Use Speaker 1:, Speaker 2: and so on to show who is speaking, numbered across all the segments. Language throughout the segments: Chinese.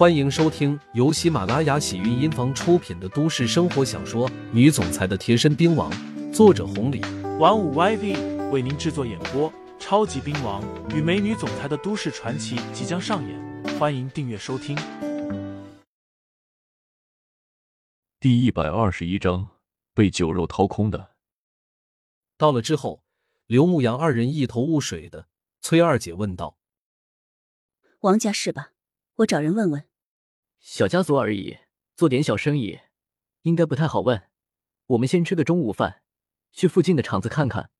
Speaker 1: 欢迎收听由喜马拉雅喜韵音房出品的都市生活小说《女总裁的贴身兵王》，作者红礼，
Speaker 2: 玩五 YV 为您制作演播。超级兵王与美女总裁的都市传奇即将上演，欢迎订阅收听。
Speaker 3: 第一百二十一章，被酒肉掏空的。
Speaker 1: 到了之后，刘牧阳二人一头雾水的。崔二姐问道：“
Speaker 4: 王家是吧？我找人问问。”
Speaker 5: 小家族而已，做点小生意，应该不太好问。我们先吃个中午饭，去附近的厂子看看，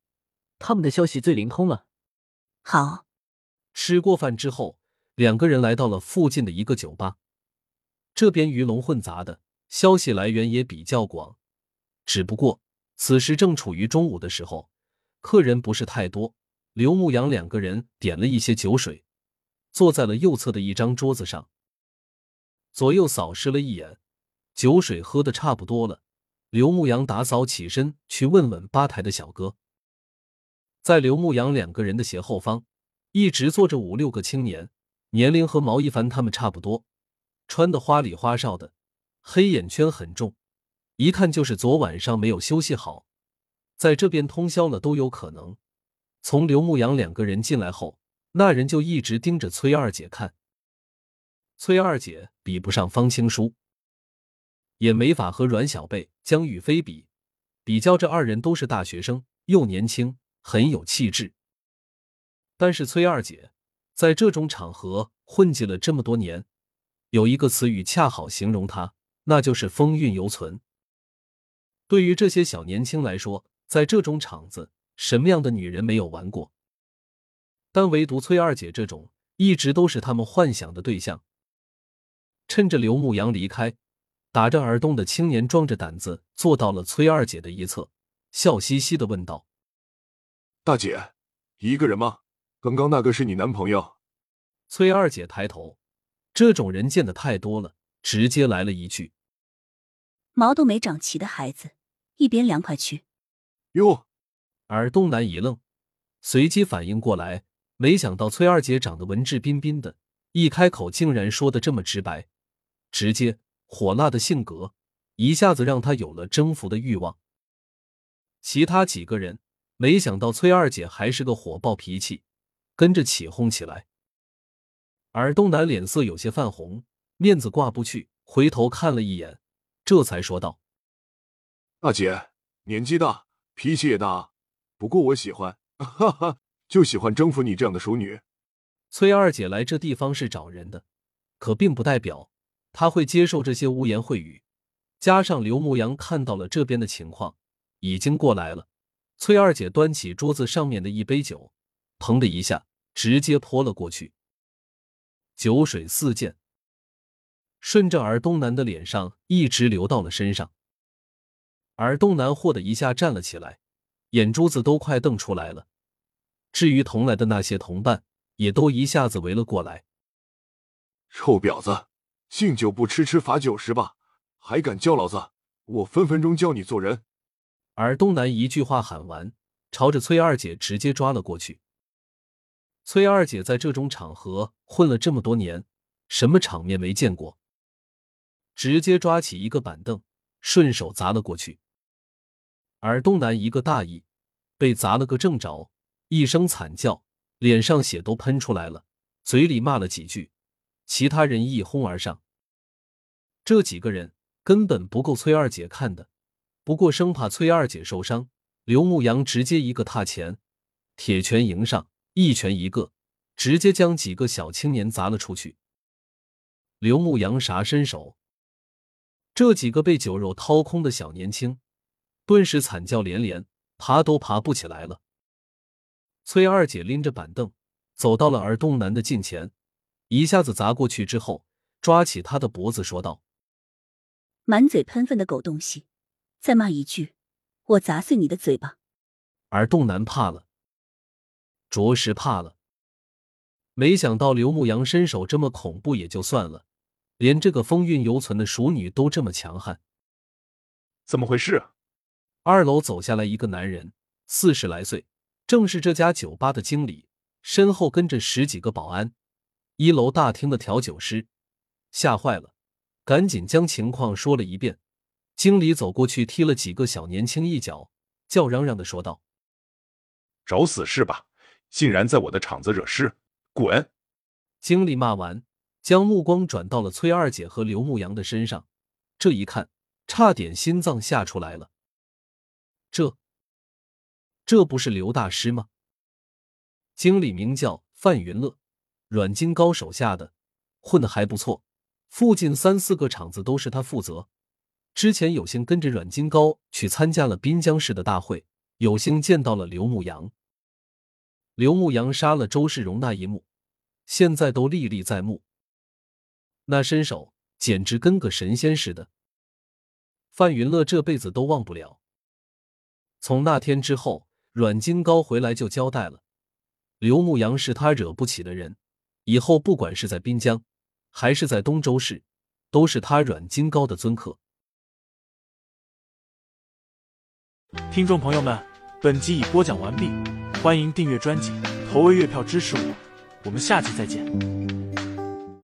Speaker 5: 他们的消息最灵通了。
Speaker 4: 好。
Speaker 1: 吃过饭之后，两个人来到了附近的一个酒吧。这边鱼龙混杂的，消息来源也比较广。只不过此时正处于中午的时候，客人不是太多。刘牧阳两个人点了一些酒水，坐在了右侧的一张桌子上，左右扫视了一眼，酒水喝的差不多了。刘牧阳打扫起身去问问吧台的小哥。在刘牧阳两个人的斜后方，一直坐着五六个青年，年龄和毛一凡他们差不多，穿的花里花哨的，黑眼圈很重，一看就是昨晚上没有休息好，在这边通宵了都有可能。从刘牧阳两个人进来后，那人就一直盯着崔二姐看。崔二姐比不上方青书，也没法和阮小贝、江雨飞比。比较这二人都是大学生，又年轻，很有气质。但是崔二姐在这种场合混迹了这么多年，有一个词语恰好形容她，那就是风韵犹存。对于这些小年轻来说，在这种场子。什么样的女人没有玩过？但唯独崔二姐这种，一直都是他们幻想的对象。趁着刘牧阳离开，打着耳洞的青年壮着胆子坐到了崔二姐的一侧，笑嘻嘻的问道：“
Speaker 6: 大姐，一个人吗？刚刚那个是你男朋友？”
Speaker 1: 崔二姐抬头，这种人见的太多了，直接来了一句：“
Speaker 4: 毛都没长齐的孩子，一边凉快去。”
Speaker 6: 哟。
Speaker 1: 耳东南一愣，随即反应过来，没想到崔二姐长得文质彬彬的，一开口竟然说的这么直白，直接火辣的性格一下子让他有了征服的欲望。其他几个人没想到崔二姐还是个火爆脾气，跟着起哄起来。而东南脸色有些泛红，面子挂不去，回头看了一眼，这才说道：“
Speaker 6: 大姐年纪大，脾气也大。”不过我喜欢，哈哈，就喜欢征服你这样的熟女。
Speaker 1: 崔二姐来这地方是找人的，可并不代表他会接受这些污言秽语。加上刘牧阳看到了这边的情况，已经过来了。崔二姐端起桌子上面的一杯酒，砰的一下直接泼了过去，酒水四溅，顺着尔东南的脸上一直流到了身上。尔东南霍的一下站了起来。眼珠子都快瞪出来了。至于同来的那些同伴，也都一下子围了过来。
Speaker 6: 臭婊子，敬酒不吃吃罚酒是吧？还敢叫老子？我分分钟教你做人！
Speaker 1: 而东南一句话喊完，朝着崔二姐直接抓了过去。崔二姐在这种场合混了这么多年，什么场面没见过？直接抓起一个板凳，顺手砸了过去。而东南一个大意，被砸了个正着，一声惨叫，脸上血都喷出来了，嘴里骂了几句，其他人一哄而上。这几个人根本不够崔二姐看的，不过生怕崔二姐受伤，刘牧阳直接一个踏前，铁拳迎上，一拳一个，直接将几个小青年砸了出去。刘牧阳啥身手？这几个被酒肉掏空的小年轻。顿时惨叫连连，爬都爬不起来了。崔二姐拎着板凳走到了耳东南的近前，一下子砸过去之后，抓起他的脖子说道：“
Speaker 4: 满嘴喷粪的狗东西，再骂一句，我砸碎你的嘴巴！”
Speaker 1: 而洞南怕了，着实怕了。没想到刘牧阳身手这么恐怖也就算了，连这个风韵犹存的熟女都这么强悍，
Speaker 6: 怎么回事？
Speaker 1: 二楼走下来一个男人，四十来岁，正是这家酒吧的经理，身后跟着十几个保安。一楼大厅的调酒师，吓坏了，赶紧将情况说了一遍。经理走过去踢了几个小年轻一脚，叫嚷嚷的说道：“
Speaker 7: 找死是吧？竟然在我的场子惹事，滚！”
Speaker 1: 经理骂完，将目光转到了崔二姐和刘牧阳的身上，这一看，差点心脏吓出来了。这，这不是刘大师吗？经理名叫范云乐，阮金高手下的，混的还不错，附近三四个厂子都是他负责。之前有幸跟着阮金高去参加了滨江市的大会，有幸见到了刘牧阳。刘牧阳杀了周世荣那一幕，现在都历历在目。那身手简直跟个神仙似的，范云乐这辈子都忘不了。从那天之后，阮金高回来就交代了，刘牧阳是他惹不起的人，以后不管是在滨江，还是在东州市，都是他阮金高的尊客。
Speaker 2: 听众朋友们，本集已播讲完毕，欢迎订阅专辑，投喂月票支持我，我们下集再见。